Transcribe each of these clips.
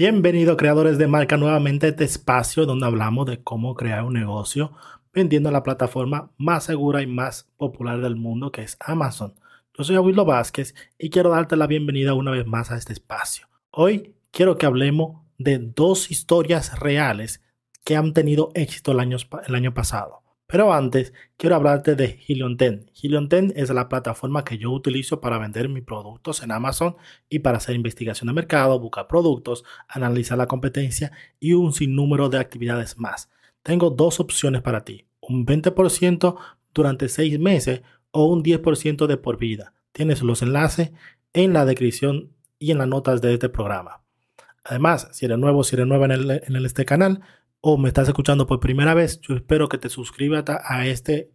Bienvenido creadores de marca nuevamente a este espacio donde hablamos de cómo crear un negocio vendiendo la plataforma más segura y más popular del mundo que es Amazon. Yo soy Abuelo Vázquez y quiero darte la bienvenida una vez más a este espacio. Hoy quiero que hablemos de dos historias reales que han tenido éxito el año, el año pasado. Pero antes, quiero hablarte de Helion 10. Helion 10 es la plataforma que yo utilizo para vender mis productos en Amazon y para hacer investigación de mercado, buscar productos, analizar la competencia y un sinnúmero de actividades más. Tengo dos opciones para ti. Un 20% durante 6 meses o un 10% de por vida. Tienes los enlaces en la descripción y en las notas de este programa. Además, si eres nuevo, si eres nueva en, este canal o me estás escuchando por primera vez, yo espero que te suscribas a este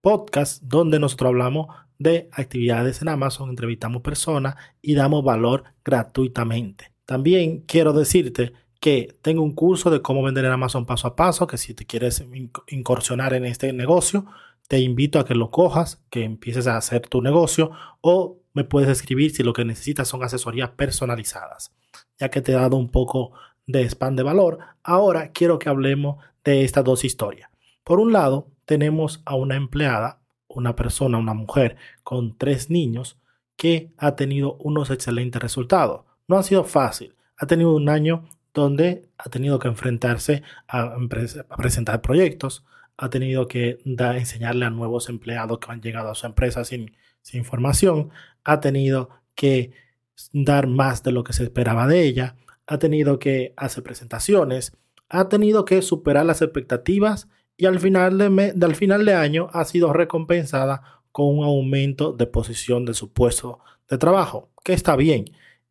podcast donde nosotros hablamos de actividades en Amazon, entrevistamos personas y damos valor gratuitamente. También quiero decirte que tengo un curso de cómo vender en Amazon paso a paso, que si te quieres incursionar en este negocio, te invito a que lo cojas, que empieces a hacer tu negocio o me puedes escribir si lo que necesitas son asesorías personalizadas ya que te he dado un poco de spam de valor, ahora quiero que hablemos de estas dos historias. Por un lado, tenemos a una empleada, una persona, una mujer con tres niños que ha tenido unos excelentes resultados. No ha sido fácil, ha tenido un año donde ha tenido que enfrentarse a, presentar proyectos, ha tenido que enseñarle a nuevos empleados que han llegado a su empresa sin, sin información, ha tenido que dar más de lo que se esperaba de ella, ha tenido que hacer presentaciones, ha tenido que superar las expectativas y al final de, final de año ha sido recompensada con un aumento de posición de su puesto de trabajo, que está bien.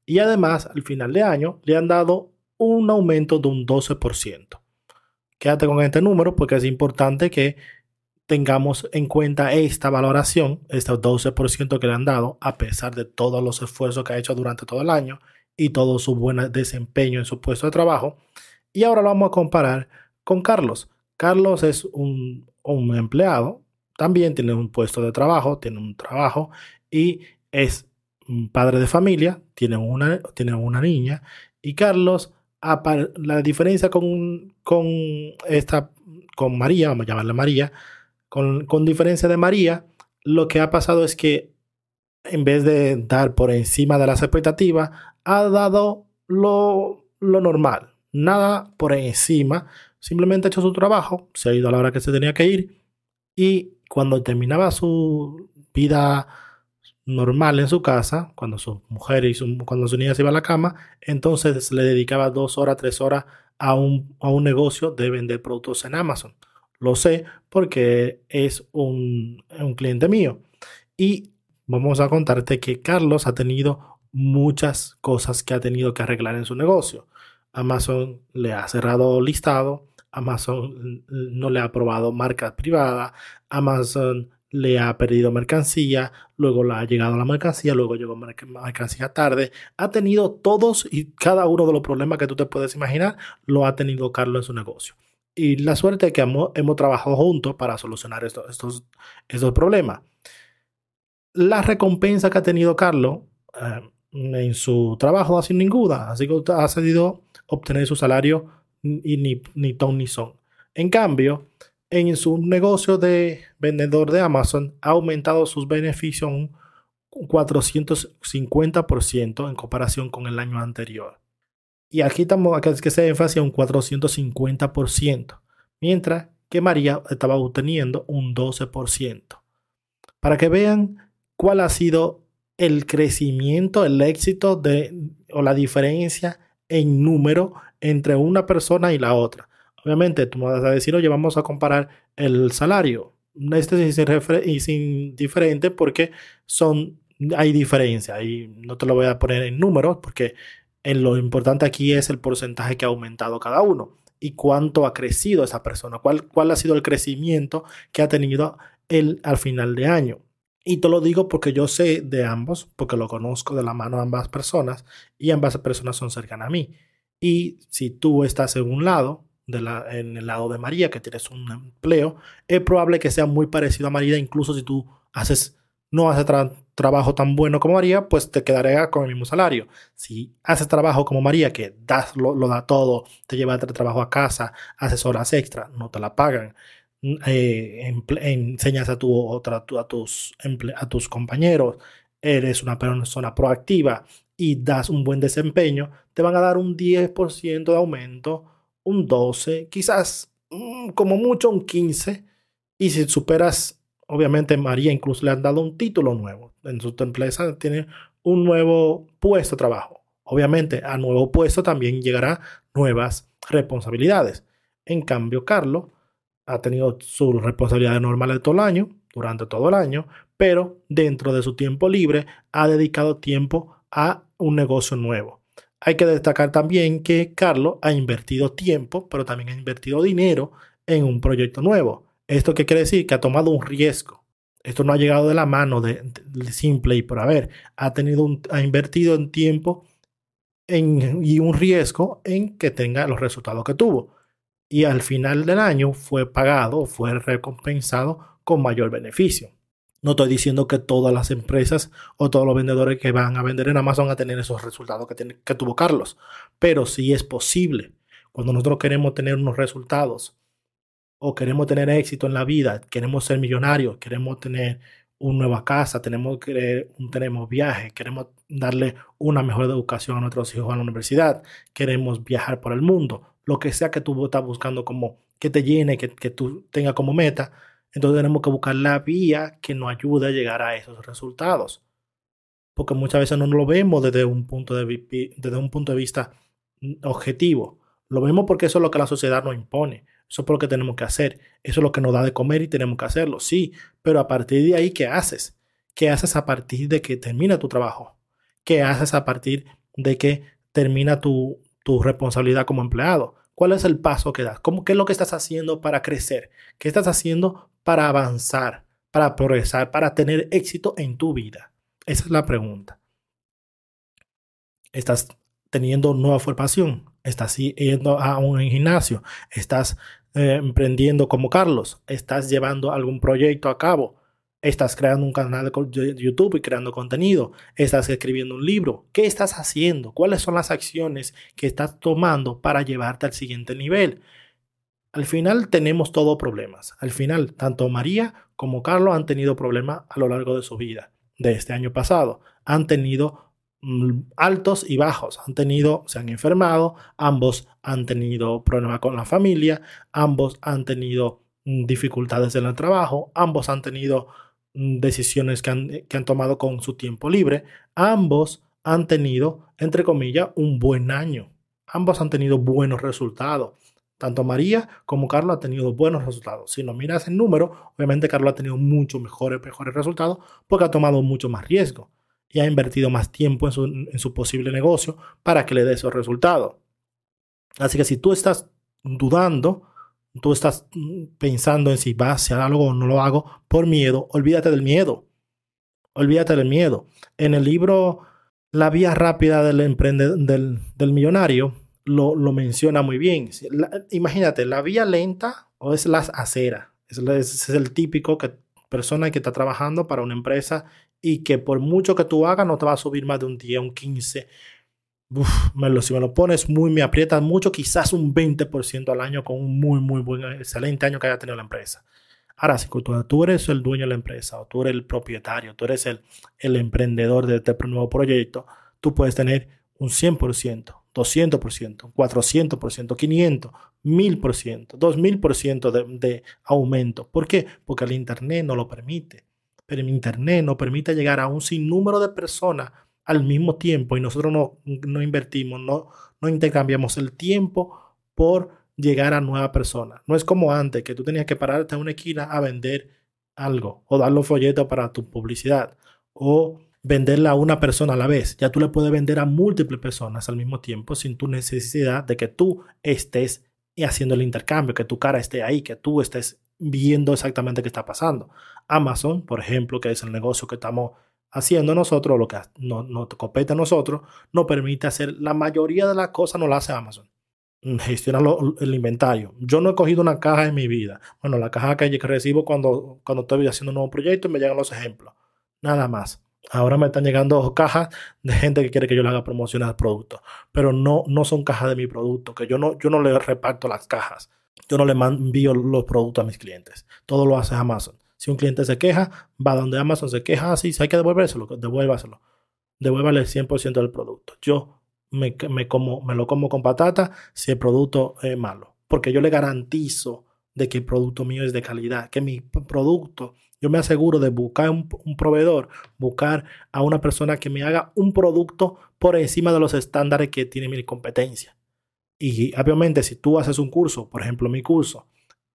Y además, al final de año le han dado un aumento de un 12%. Quédate con este número porque es importante que tengamos en cuenta esta valoración, este 12% que le han dado, a pesar de todos los esfuerzos que ha hecho durante todo el año y todo su buen desempeño en su puesto de trabajo. Y ahora lo vamos a comparar con Carlos. Carlos es un, empleado, también tiene un puesto de trabajo, tiene un trabajo y es un padre de familia, tiene una, tiene una niña. Y Carlos, la diferencia con, con, esta, con María, vamos a llamarla María, con, diferencia de María, lo que ha pasado es que en vez de dar por encima de las expectativas, ha dado lo, lo normal. Nada por encima. Simplemente ha hecho su trabajo, se ha ido a la hora que se tenía que ir y cuando terminaba su vida normal en su casa, cuando su mujer y su, cuando su niña se iba a la cama, entonces le dedicaba dos horas, tres horas a un, a un negocio de vender productos en Amazon. Lo sé porque es un, cliente mío. Y vamos a contarte que Carlos ha tenido muchas cosas que ha tenido que arreglar en su negocio. Amazon le ha cerrado listado, Amazon no le ha aprobado marca privada, Amazon le ha perdido mercancía, luego le ha llegado la mercancía, luego llegó mercancía tarde. Ha tenido todos y cada uno de los problemas que tú te puedes imaginar, lo ha tenido Carlos en su negocio. Y la suerte es que hemos, trabajado juntos para solucionar estos problemas. La recompensa que ha tenido Carlos eh, en su trabajo sido ninguna, así que ha cedido obtener su salario y ni, ni ton ni son. En cambio, en su negocio de vendedor de Amazon ha aumentado sus beneficios un 450% en comparación con el año anterior. Y aquí estamos, acá es que se énfasis un 450%, mientras que María estaba obteniendo un 12%. Para que vean cuál ha sido el crecimiento, el éxito de, o la diferencia en número entre una persona y la otra. Obviamente, tú me vas a decir, oye, vamos a comparar el salario. Este es indiferente porque son, hay diferencia y no te lo voy a poner en números porque lo importante aquí es el porcentaje que ha aumentado cada uno. y cuánto ha crecido esa persona, cuál, cuál ha sido el crecimiento que ha tenido él al final de año. Y te lo digo porque yo sé de ambos, porque lo conozco de la mano a ambas personas y ambas personas son cercanas a mí. Y si tú estás en un lado, de la, en el lado de María, que tienes un empleo, es probable que sea muy parecido a María, incluso si tú haces, no haces trabajo tan bueno como María, pues te quedará con el mismo salario. Si haces trabajo como María, que das, lo, da todo, te lleva el trabajo a casa, haces horas extra, no te la pagan, eh, enseñas a, tu, otra, a, tus, a compañeros, eres una persona proactiva y das un buen desempeño, te van a dar un 10% de aumento, un 12, quizás mm, como mucho un 15. Y si superas, obviamente María incluso le han dado un título nuevo. En su empresa tiene un nuevo puesto de trabajo. Obviamente al nuevo puesto también llegará nuevas responsabilidades. En cambio, Carlos ha tenido sus responsabilidades normales todo el año, durante todo el año, pero dentro de su tiempo libre ha dedicado tiempo a un negocio nuevo. Hay que destacar también que Carlos ha invertido tiempo, pero también ha invertido dinero en un proyecto nuevo. ¿Esto qué quiere decir? Que ha tomado un riesgo. Esto no ha llegado de la mano de, simple y por haber. Ha, tenido ha invertido en tiempo y un riesgo en que tenga los resultados que tuvo. Y al final del año fue pagado, fue recompensado con mayor beneficio. No estoy diciendo que todas las empresas o todos los vendedores que van a vender en Amazon van a tener esos resultados que, tiene, que tuvo Carlos, pero sí es posible. Cuando nosotros queremos tener unos resultados o queremos tener éxito en la vida, queremos ser millonarios, queremos tener una nueva casa, tenemos, tenemos viajes, queremos darle una mejor educación a nuestros hijos a la universidad, queremos viajar por el mundo, lo que sea que tú estás buscando como que te llene, que, que tú tengas como meta, entonces tenemos que buscar la vía que nos ayude a llegar a esos resultados. Porque muchas veces no lo vemos desde un punto de, desde un punto de vista objetivo. Lo vemos porque eso es lo que la sociedad nos impone. Eso es lo que tenemos que hacer. Eso es lo que nos da de comer y tenemos que hacerlo. Sí, pero a partir de ahí, ¿qué haces? ¿Qué haces a partir de que termina tu trabajo? ¿Qué haces a partir de que termina tu, tu responsabilidad como empleado? ¿Cuál es el paso que das? ¿Cómo, ¿Qué es lo que estás haciendo para crecer? ¿Qué estás haciendo para avanzar, para progresar, para tener éxito en tu vida? Esa es la pregunta. ¿Estás teniendo nueva formación? ¿Estás yendo a un gimnasio? ¿Estás eh, emprendiendo como Carlos? ¿Estás llevando algún proyecto a cabo? Estás creando un canal de YouTube y creando contenido. Estás escribiendo un libro. ¿Qué estás haciendo? ¿Cuáles son las acciones que estás tomando para llevarte al siguiente nivel? Al final tenemos todos problemas. Al final, tanto María como Carlos han tenido problemas a lo largo de su vida, de este año pasado. Han tenido mm, altos y bajos. Han tenido, se han enfermado, ambos han tenido problemas con la familia, ambos han tenido mm, dificultades en el trabajo, ambos han tenido decisiones que han, que han tomado con su tiempo libre, ambos han tenido, entre comillas, un buen año. Ambos han tenido buenos resultados. Tanto María como Carlos han tenido buenos resultados. Si no miras el número, obviamente Carlos ha tenido muchos mejores, mejores resultados porque ha tomado mucho más riesgo y ha invertido más tiempo en su, en su posible negocio para que le dé esos resultados. Así que si tú estás dudando, tú estás mm, pensando en si vas a hacer algo o no lo hago por miedo, olvídate del miedo. Olvídate del miedo. En el libro La vía rápida del, del, del millonario lo, menciona muy bien. imagínate, la vía lenta o es la acera. Es, es, el típico que, persona que está trabajando para una empresa y que por mucho que tú hagas no te va a subir más de un 10, un 15, me lo, si me lo pones muy, me aprietas mucho, quizás un 20% al año con un muy, muy buen, excelente año que haya tenido la empresa. Ahora, si tú, eres el dueño de la empresa o tú eres el propietario, tú eres el, el emprendedor de este nuevo proyecto, tú puedes tener un 100%, 200%, 400%, 500%, 1000%, 2000% de, de aumento. ¿Por qué? Porque el Internet no lo permite. Pero el Internet no permite llegar a un sinnúmero de personas al mismo tiempo y nosotros no, no invertimos, no, no intercambiamos el tiempo por llegar a nueva persona. No es como antes, que tú tenías que pararte en una esquina a vender algo o dar los folletos para tu publicidad o venderla a una persona a la vez. Ya tú le puedes vender a múltiples personas al mismo tiempo sin tu necesidad de que tú estés haciendo el intercambio, que tu cara esté ahí, que tú estés viendo exactamente qué está pasando. Amazon, por ejemplo, que es el negocio que estamos haciendo nosotros, lo que nos no compete a nosotros, nos permite hacer la mayoría de las cosas, no la hace Amazon. Gestiona el inventario. Yo no he cogido una caja en mi vida. Bueno, la caja que recibo cuando, cuando estoy haciendo un nuevo proyecto me llegan los ejemplos. Nada más. Ahora me están llegando cajas de gente que quiere que yo le haga promociones al producto, pero no, no son cajas de mi producto, que yo no, yo no le reparto las cajas. Yo no le envío los productos a mis clientes. Todo lo hace Amazon. Si un cliente se queja, va donde Amazon se queja así, si hay que devolvérselo, devuélvaselo. Devuélvale el 100% del producto. Yo me, me, como, me lo como con patata si el producto es malo. Porque yo le garantizo de que el producto mío es de calidad, que mi producto, yo me aseguro de buscar un, proveedor, buscar a una persona que me haga un producto por encima de los estándares que tiene mi competencia. Y obviamente si tú haces un curso, por ejemplo mi curso,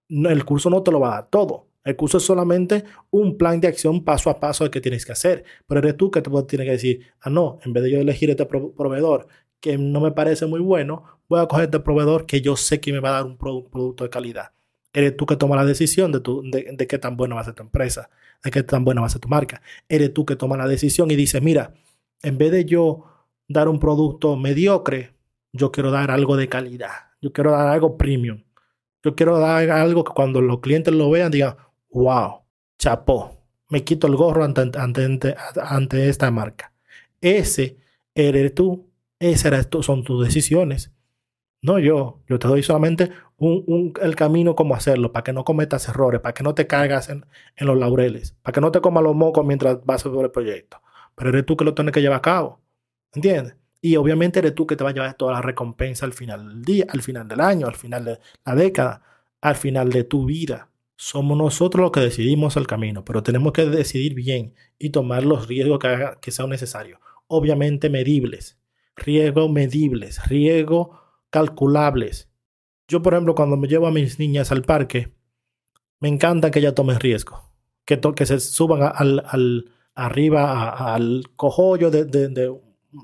el curso no te lo va a dar todo. El curso es solamente un plan de acción paso a paso de qué tienes que hacer. Pero eres tú que te tienes que decir, ah, no, en vez de yo elegir este proveedor que no me parece muy bueno, voy a coger este proveedor que yo sé que me va a dar un producto de calidad. Eres tú que tomas la decisión de, tu, de, qué tan buena va a ser tu empresa, de qué tan buena va a ser tu marca. Eres tú que tomas la decisión y dices, mira, en vez de yo dar un producto mediocre, yo quiero dar algo de calidad. Yo quiero dar algo premium. Yo quiero dar algo que cuando los clientes lo vean digan, wow, chapó, me quito el gorro ante, ante, ante, esta marca. Ese eres tú, tú, son tus decisiones. No yo, yo te doy solamente un, un, el camino como hacerlo, para que no cometas errores, para que no te caigas en, en los laureles, para que no te comas los mocos mientras vas sobre el proyecto. Pero eres tú que lo tienes que llevar a cabo. ¿Entiendes? Y obviamente eres tú que te va a llevar toda la recompensa al final del día, al final del año, al final de la década, al final de tu vida. Somos nosotros los que decidimos el camino, pero tenemos que decidir bien y tomar los riesgos que, sean necesarios. Obviamente medibles, riesgos medibles, riesgos calculables. Yo, por ejemplo, cuando me llevo a mis niñas al parque, me encanta que ellas tomen riesgo, que, se suban al, arriba al cojollo de,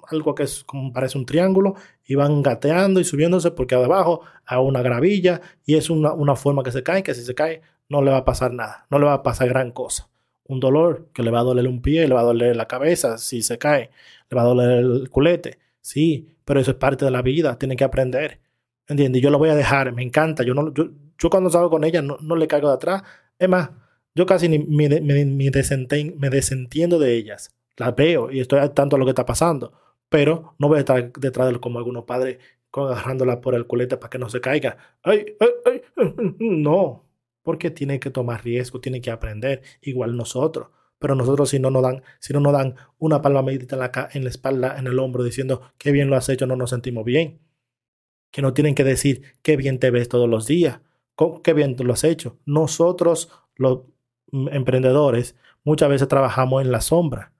algo que parece un triángulo y van gateando y subiéndose porque abajo hay una gravilla y es una, una forma que se cae, que si se cae no le va a pasar nada, no le va a pasar gran cosa. Un dolor que le va a doler un pie, le va a doler la cabeza si se cae, le va a doler el culete. Sí, pero eso es parte de la vida, tiene que aprender. ¿Entiendes? Yo lo voy a dejar, me encanta. Yo, no, yo, cuando salgo con ella no, no, le caigo de atrás. Es más, yo casi ni, me, me, me, desentiendo de ellas. Las veo y estoy al tanto de lo que está pasando. Pero no voy a estar detrás de como algunos padres agarrándola por el culete para que no se caiga. ¡Ay, ay, ay! No, porque tiene que tomar riesgo, tiene que aprender, igual nosotros. Pero nosotros si no nos dan, si no nos dan una palma medita en la, en la espalda, en el hombro, diciendo qué bien lo has hecho, no nos sentimos bien. Que no tienen que decir qué bien te ves todos los días, qué bien lo has hecho. Nosotros, los emprendedores, muchas veces trabajamos en la sombra.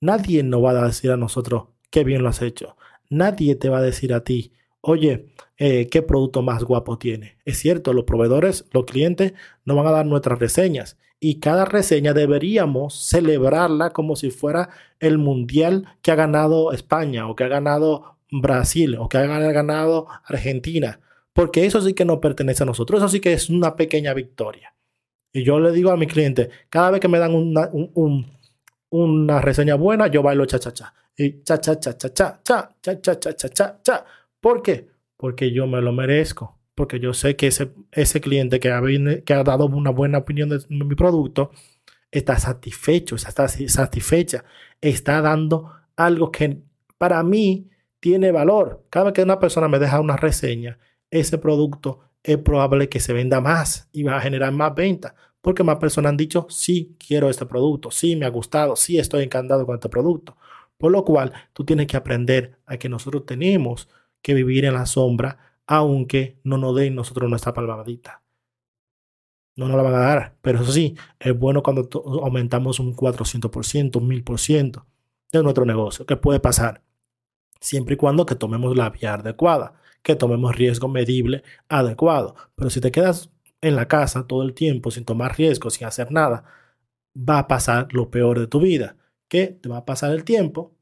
Nadie nos va a decir a nosotros qué bien lo has hecho. Nadie te va a decir a ti, oye, eh, ¿qué producto más guapo tiene? Es cierto, los proveedores, los clientes nos van a dar nuestras reseñas y cada reseña deberíamos celebrarla como si fuera el mundial que ha ganado España o que ha ganado Brasil o que ha ganado Argentina, porque eso sí que no pertenece a nosotros, eso sí que es una pequeña victoria. Y yo le digo a mi cliente, cada vez que me dan una, una reseña buena, yo bailo cha cha cha. Y cha cha cha cha cha cha cha cha cha cha cha cha. ¿Por qué? Porque yo me lo merezco. Porque yo sé que ese, ese cliente que ha, que ha dado una buena opinión de mi producto está satisfecho, está satisfecha, está dando algo que para mí tiene valor. Cada vez que una persona me deja una reseña, ese producto es probable que se venda más y va a generar más ventas. Porque más personas han dicho, sí, quiero este producto, sí, me ha gustado, sí, estoy encantado con este producto. Por lo cual, tú tienes que aprender a que nosotros tenemos que vivir en la sombra, aunque no nos den nosotros nuestra palmadita. No nos la van a dar, pero eso sí, es bueno cuando aumentamos un 400%, un 1000% de nuestro negocio. ¿Qué puede pasar? Siempre y cuando que tomemos la vía adecuada, que tomemos riesgo medible adecuado. Pero si te quedas en la casa todo el tiempo sin tomar riesgo, sin hacer nada, va a pasar lo peor de tu vida, que te va a pasar el tiempo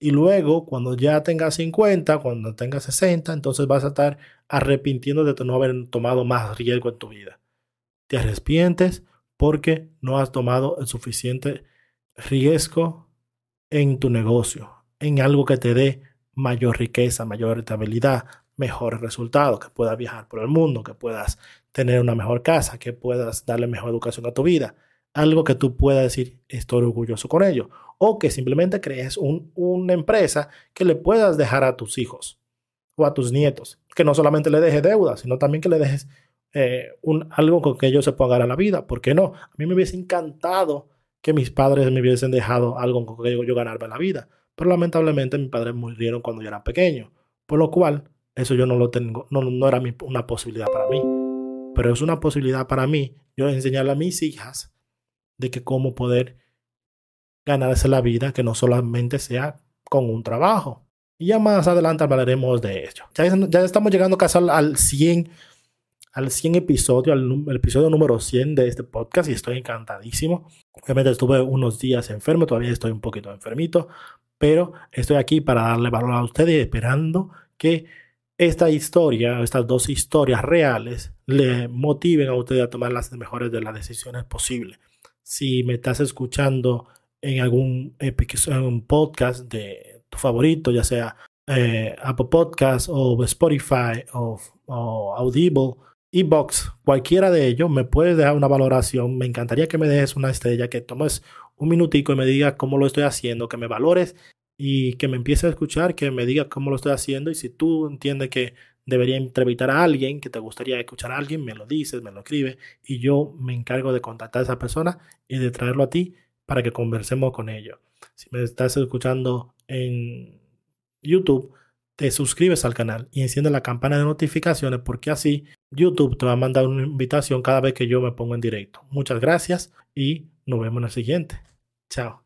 Y luego, cuando ya tengas 50, cuando tengas 60, entonces vas a estar arrepintiendo de no haber tomado más riesgo en tu vida. Te arrepientes porque no has tomado el suficiente riesgo en tu negocio, en algo que te dé mayor riqueza, mayor rentabilidad, mejores resultados, que puedas viajar por el mundo, que puedas tener una mejor casa, que puedas darle mejor educación a tu vida. Algo que tú puedas decir, estoy orgulloso con ello. O que simplemente crees una empresa que le puedas dejar a tus hijos o a tus nietos. Que no solamente le dejes deuda, sino también que le dejes eh, un, algo con que ellos se puedan ganar la vida. ¿Por qué no? A mí me hubiese encantado que mis padres me hubiesen dejado algo con que yo, yo la vida. Pero lamentablemente mis padres murieron cuando yo era pequeño. Por lo cual, eso yo no lo tengo, no, no era una posibilidad para mí. Pero es una posibilidad para mí yo enseñarle a mis hijas de que cómo poder ganarse la vida, que no solamente sea con un trabajo. Y ya más adelante hablaremos de ello. Ya, estamos llegando casi al, al 100 al 100 episodio, al, episodio número 100 de este podcast y estoy encantadísimo. Obviamente estuve unos días enfermo, todavía estoy un poquito enfermito, pero estoy aquí para darle valor a ustedes esperando que esta historia, estas dos historias reales, le motiven a ustedes a tomar las mejores de las decisiones posibles. Si me estás escuchando en algún podcast de tu favorito, ya sea eh, Apple Podcast o Spotify o, o Audible, Ebox, cualquiera de ellos, me puedes dejar una valoración. Me encantaría que me dejes una estrella, que tomes un minutico y me digas cómo lo estoy haciendo, que me valores y que me empieces a escuchar, que me digas cómo lo estoy haciendo. Y si tú entiendes que debería entrevistar a alguien, que te gustaría escuchar a alguien, me lo dices, me lo escribes y yo me encargo de contactar a esa persona y de traerlo a ti para que conversemos con ellos. Si me estás escuchando en YouTube, te suscribes al canal y enciende la campana de notificaciones porque así YouTube te va a mandar una invitación cada vez que yo me pongo en directo. Muchas gracias y nos vemos en el siguiente. Chao.